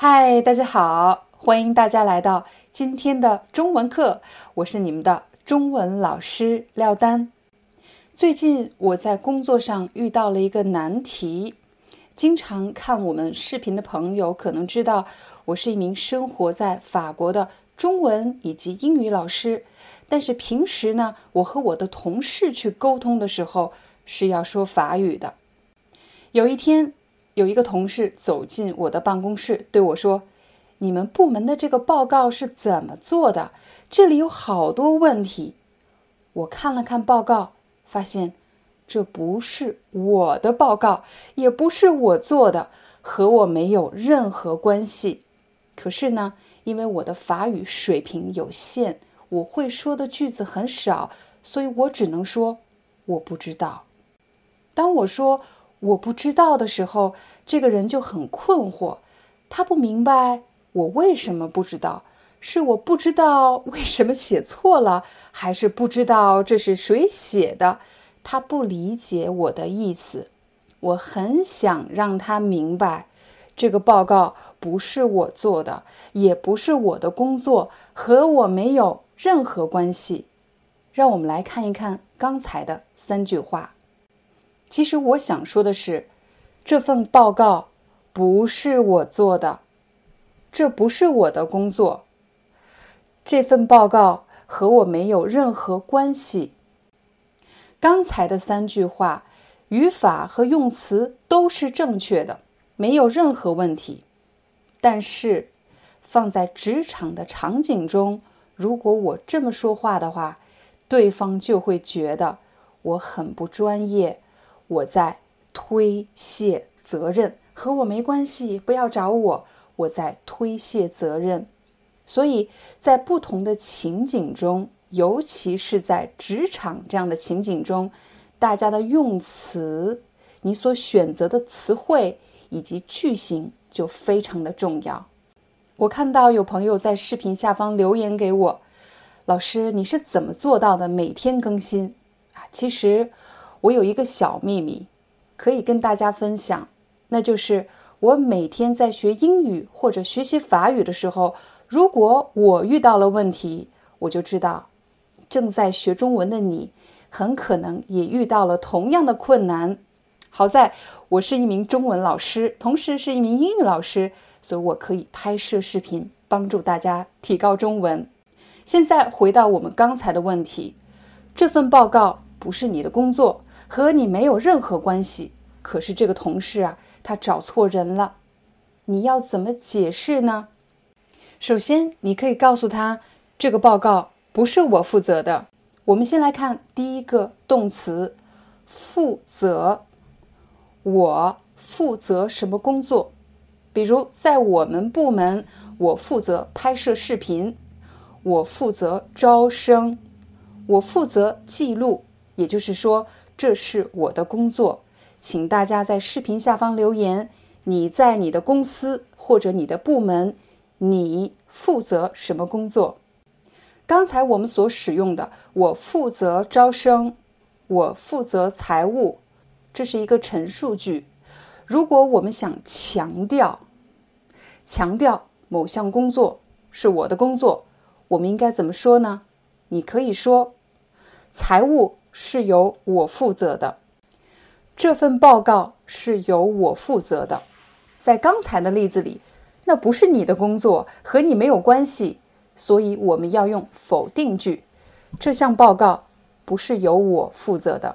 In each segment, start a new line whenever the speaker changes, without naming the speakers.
嗨，大家好，欢迎大家来到今天的中文课，我是你们的中文老师廖丹。最近我在工作上遇到了一个难题，经常看我们视频的朋友可能知道，我是一名生活在法国的中文以及英语老师。但是平时呢，我和我的同事去沟通的时候是要说法语的。有一天。有一个同事走进我的办公室，对我说：“你们部门的这个报告是怎么做的？这里有好多问题。”我看了看报告，发现这不是我的报告，也不是我做的，和我没有任何关系。可是呢，因为我的法语水平有限，我会说的句子很少，所以我只能说我不知道。当我说。我不知道的时候，这个人就很困惑，他不明白我为什么不知道，是我不知道为什么写错了，还是不知道这是谁写的？他不理解我的意思。我很想让他明白，这个报告不是我做的，也不是我的工作，和我没有任何关系。让我们来看一看刚才的三句话。其实我想说的是，这份报告不是我做的，这不是我的工作。这份报告和我没有任何关系。刚才的三句话，语法和用词都是正确的，没有任何问题。但是，放在职场的场景中，如果我这么说话的话，对方就会觉得我很不专业。我在推卸责任，和我没关系，不要找我。我在推卸责任，所以在不同的情景中，尤其是在职场这样的情景中，大家的用词，你所选择的词汇以及句型就非常的重要。我看到有朋友在视频下方留言给我，老师，你是怎么做到的？每天更新啊？其实。我有一个小秘密，可以跟大家分享，那就是我每天在学英语或者学习法语的时候，如果我遇到了问题，我就知道，正在学中文的你，很可能也遇到了同样的困难。好在我是一名中文老师，同时是一名英语老师，所以我可以拍摄视频，帮助大家提高中文。现在回到我们刚才的问题，这份报告不是你的工作。和你没有任何关系。可是这个同事啊，他找错人了。你要怎么解释呢？首先，你可以告诉他，这个报告不是我负责的。我们先来看第一个动词“负责”。我负责什么工作？比如在我们部门，我负责拍摄视频，我负责招生，我负责记录。也就是说。这是我的工作，请大家在视频下方留言。你在你的公司或者你的部门，你负责什么工作？刚才我们所使用的“我负责招生”，“我负责财务”，这是一个陈述句。如果我们想强调、强调某项工作是我的工作，我们应该怎么说呢？你可以说：“财务。”是由我负责的，这份报告是由我负责的。在刚才的例子里，那不是你的工作，和你没有关系，所以我们要用否定句。这项报告不是由我负责的。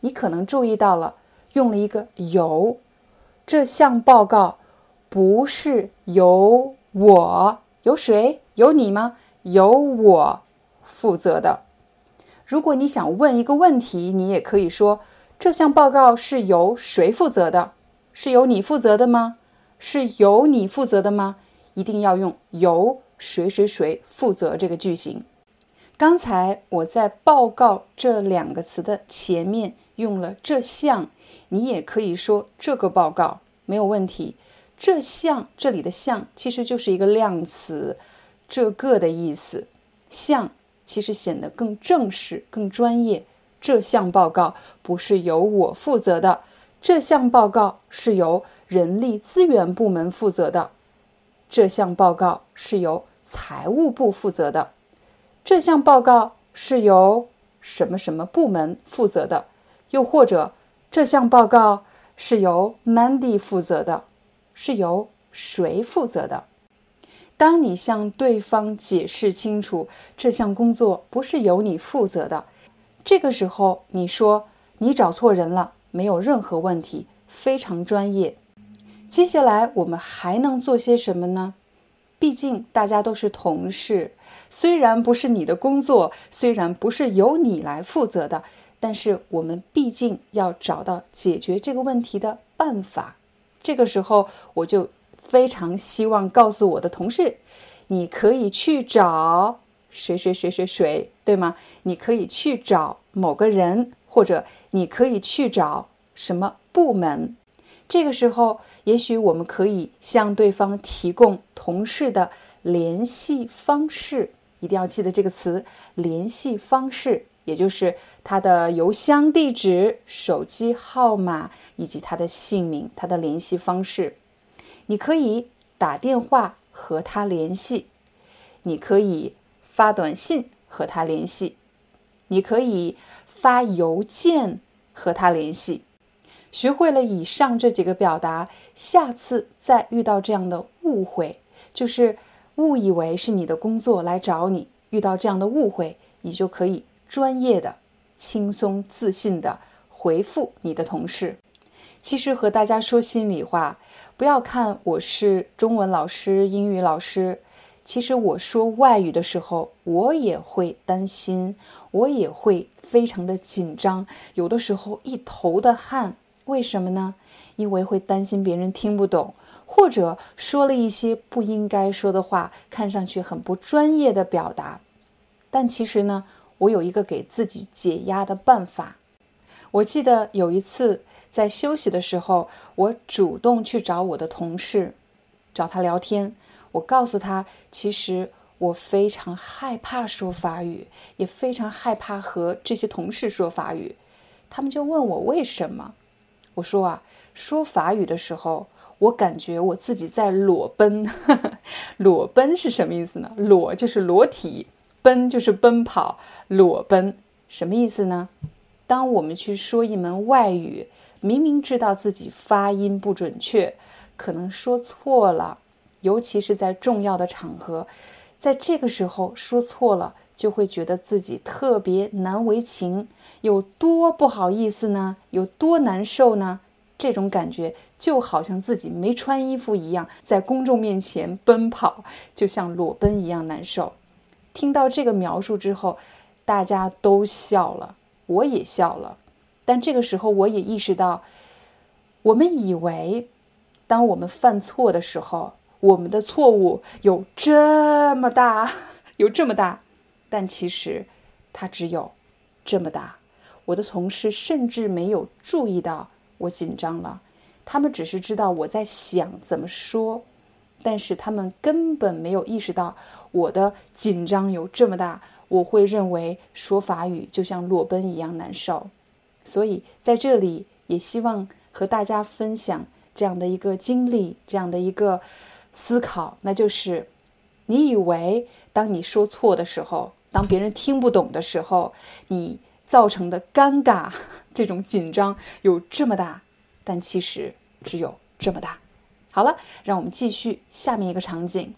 你可能注意到了，用了一个由。这项报告不是由我，由谁？由你吗？由我负责的。如果你想问一个问题，你也可以说：“这项报告是由谁负责的？是由你负责的吗？是由你负责的吗？”一定要用由谁谁谁负责这个句型。刚才我在“报告”这两个词的前面用了这项，你也可以说这个报告没有问题。这项这里的“项”其实就是一个量词，这个的意思。项其实显得更正式、更专业。这项报告不是由我负责的，这项报告是由人力资源部门负责的，这项报告是由财务部负责的。这项报告是由什么什么部门负责的？又或者这项报告是由 Mandy 负责的？是由谁负责的？当你向对方解释清楚这项工作不是由你负责的，这个时候你说你找错人了，没有任何问题，非常专业。接下来我们还能做些什么呢？毕竟大家都是同事。虽然不是你的工作，虽然不是由你来负责的，但是我们毕竟要找到解决这个问题的办法。这个时候，我就非常希望告诉我的同事，你可以去找谁谁谁谁谁，对吗？你可以去找某个人，或者你可以去找什么部门。这个时候，也许我们可以向对方提供同事的联系方式。一定要记得这个词“联系方式”，也就是他的邮箱地址、手机号码以及他的姓名、他的联系方式。你可以打电话和他联系，你可以发短信和他联系，你可以发邮件和他联系。学会了以上这几个表达，下次再遇到这样的误会，就是。误以为是你的工作来找你，遇到这样的误会，你就可以专业的、轻松自信的回复你的同事。其实和大家说心里话，不要看我是中文老师、英语老师，其实我说外语的时候，我也会担心，我也会非常的紧张，有的时候一头的汗。为什么呢？因为会担心别人听不懂。或者说了一些不应该说的话，看上去很不专业的表达，但其实呢，我有一个给自己解压的办法。我记得有一次在休息的时候，我主动去找我的同事，找他聊天。我告诉他，其实我非常害怕说法语，也非常害怕和这些同事说法语。他们就问我为什么，我说啊，说法语的时候。我感觉我自己在裸奔，裸奔是什么意思呢？裸就是裸体，奔就是奔跑，裸奔什么意思呢？当我们去说一门外语，明明知道自己发音不准确，可能说错了，尤其是在重要的场合，在这个时候说错了，就会觉得自己特别难为情，有多不好意思呢？有多难受呢？这种感觉就好像自己没穿衣服一样，在公众面前奔跑，就像裸奔一样难受。听到这个描述之后，大家都笑了，我也笑了。但这个时候，我也意识到，我们以为，当我们犯错的时候，我们的错误有这么大，有这么大，但其实它只有这么大。我的同事甚至没有注意到。我紧张了，他们只是知道我在想怎么说，但是他们根本没有意识到我的紧张有这么大。我会认为说法语就像裸奔一样难受，所以在这里也希望和大家分享这样的一个经历，这样的一个思考，那就是你以为当你说错的时候，当别人听不懂的时候，你造成的尴尬。这种紧张有这么大，但其实只有这么大。好了，让我们继续下面一个场景。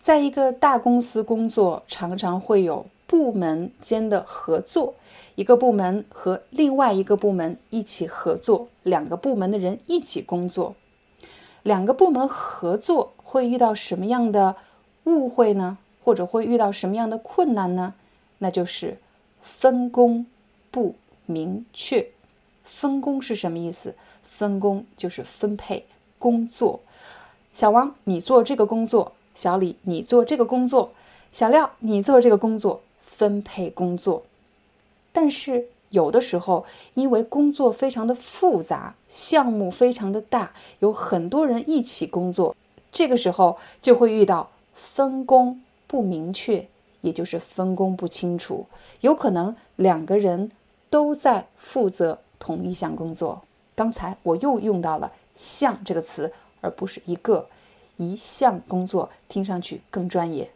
在一个大公司工作，常常会有部门间的合作，一个部门和另外一个部门一起合作，两个部门的人一起工作。两个部门合作会遇到什么样的误会呢？或者会遇到什么样的困难呢？那就是分工不明确。分工是什么意思？分工就是分配工作。小王，你做这个工作，小李，你做这个工作；小廖，你做这个工作，分配工作。但是有的时候，因为工作非常的复杂，项目非常的大，有很多人一起工作，这个时候就会遇到分工不明确，也就是分工不清楚，有可能两个人都在负责同一项工作。刚才我又用到了“项”这个词，而不是一个一项工作，听上去更专业。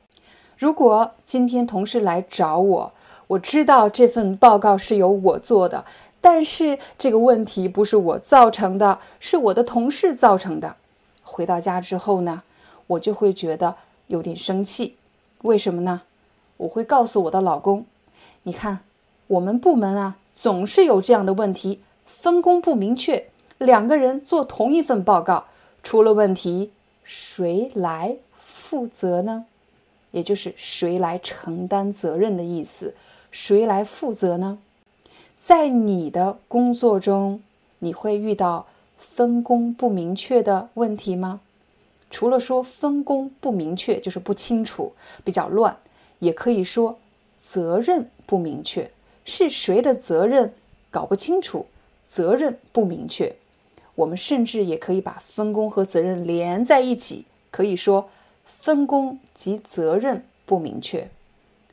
如果今天同事来找我，我知道这份报告是由我做的，但是这个问题不是我造成的，是我的同事造成的。回到家之后呢，我就会觉得有点生气。为什么呢？我会告诉我的老公：“你看，我们部门啊，总是有这样的问题，分工不明确，两个人做同一份报告，出了问题，谁来负责呢？也就是谁来承担责任的意思。”谁来负责呢？在你的工作中，你会遇到分工不明确的问题吗？除了说分工不明确，就是不清楚、比较乱，也可以说责任不明确，是谁的责任搞不清楚，责任不明确。我们甚至也可以把分工和责任连在一起，可以说分工及责任不明确。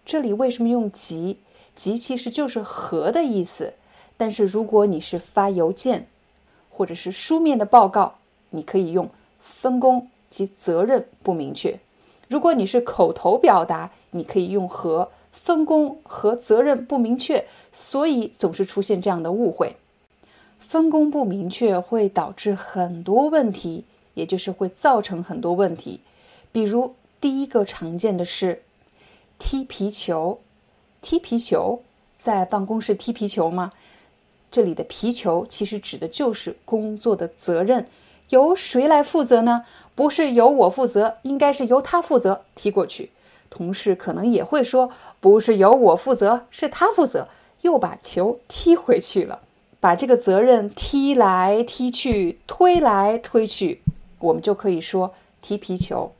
这里为什么用及？及其实就是和的意思，但是如果你是发邮件或者是书面的报告，你可以用分工及责任不明确；如果你是口头表达，你可以用和分工和责任不明确。所以总是出现这样的误会，分工不明确会导致很多问题，也就是会造成很多问题。比如第一个常见的是踢皮球。踢皮球，在办公室踢皮球吗？这里的皮球其实指的就是工作的责任，由谁来负责呢？不是由我负责，应该是由他负责踢过去。同事可能也会说，不是由我负责，是他负责，又把球踢回去了，把这个责任踢来踢去，推来推去，我们就可以说踢皮球。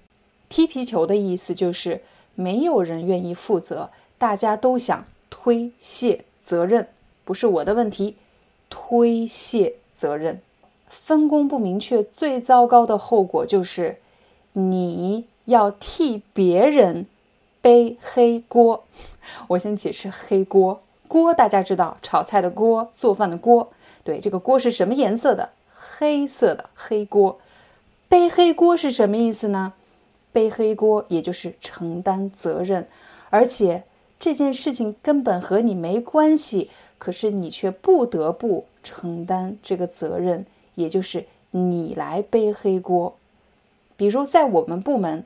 踢皮球的意思就是没有人愿意负责。大家都想推卸责任，不是我的问题。推卸责任，分工不明确，最糟糕的后果就是你要替别人背黑锅。我先解释黑锅，锅大家知道，炒菜的锅，做饭的锅。对，这个锅是什么颜色的？黑色的黑锅。背黑锅是什么意思呢？背黑锅也就是承担责任，而且。这件事情根本和你没关系，可是你却不得不承担这个责任，也就是你来背黑锅。比如在我们部门，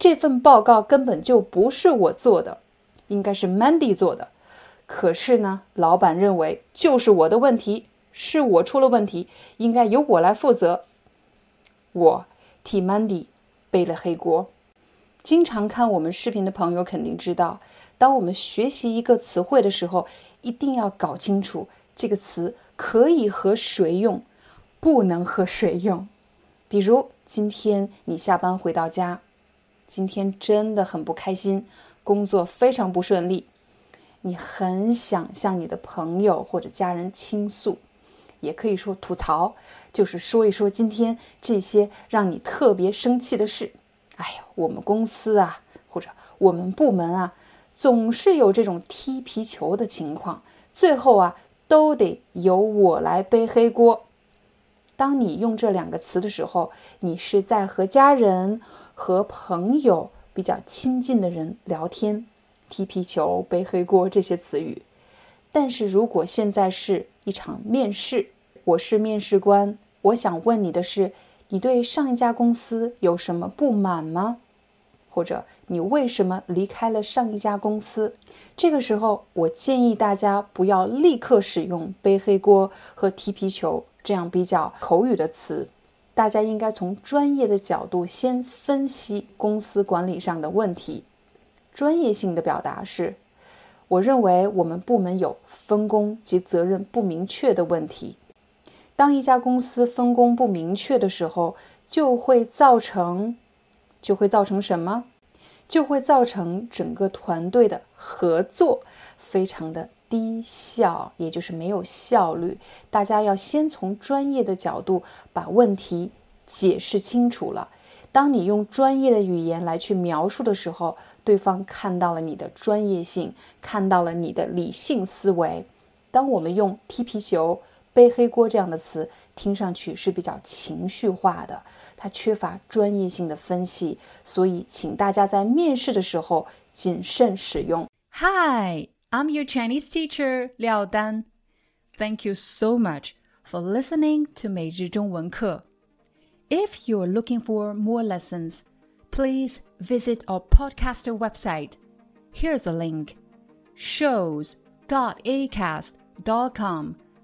这份报告根本就不是我做的，应该是 Mandy 做的。可是呢，老板认为就是我的问题，是我出了问题，应该由我来负责。我替 Mandy 背了黑锅。经常看我们视频的朋友肯定知道。当我们学习一个词汇的时候，一定要搞清楚这个词可以和谁用，不能和谁用。比如今天你下班回到家，今天真的很不开心，工作非常不顺利，你很想向你的朋友或者家人倾诉，也可以说吐槽，就是说一说今天这些让你特别生气的事。哎呀，我们公司啊，或者我们部门啊。总是有这种踢皮球的情况，最后啊，都得由我来背黑锅。当你用这两个词的时候，你是在和家人、和朋友比较亲近的人聊天，踢皮球、背黑锅这些词语。但是如果现在是一场面试，我是面试官，我想问你的是，你对上一家公司有什么不满吗？或者你为什么离开了上一家公司？这个时候，我建议大家不要立刻使用“背黑锅”和“踢皮球”这样比较口语的词。大家应该从专业的角度先分析公司管理上的问题。专业性的表达是：我认为我们部门有分工及责任不明确的问题。当一家公司分工不明确的时候，就会造成。就会造成什么？就会造成整个团队的合作非常的低效，也就是没有效率。大家要先从专业的角度把问题解释清楚了。当你用专业的语言来去描述的时候，对方看到了你的专业性，看到了你的理性思维。当我们用踢皮球、背黑锅这样的词，听上去是比较情绪化的，它缺乏专业性的分析，所以请大家在面试的时候谨慎使用。
Hi, I'm your Chinese teacher Liao Dan. Thank you so much for listening to 每日中文课。If you're looking for more lessons, please visit our podcaster website. Here's a link shows.acast.com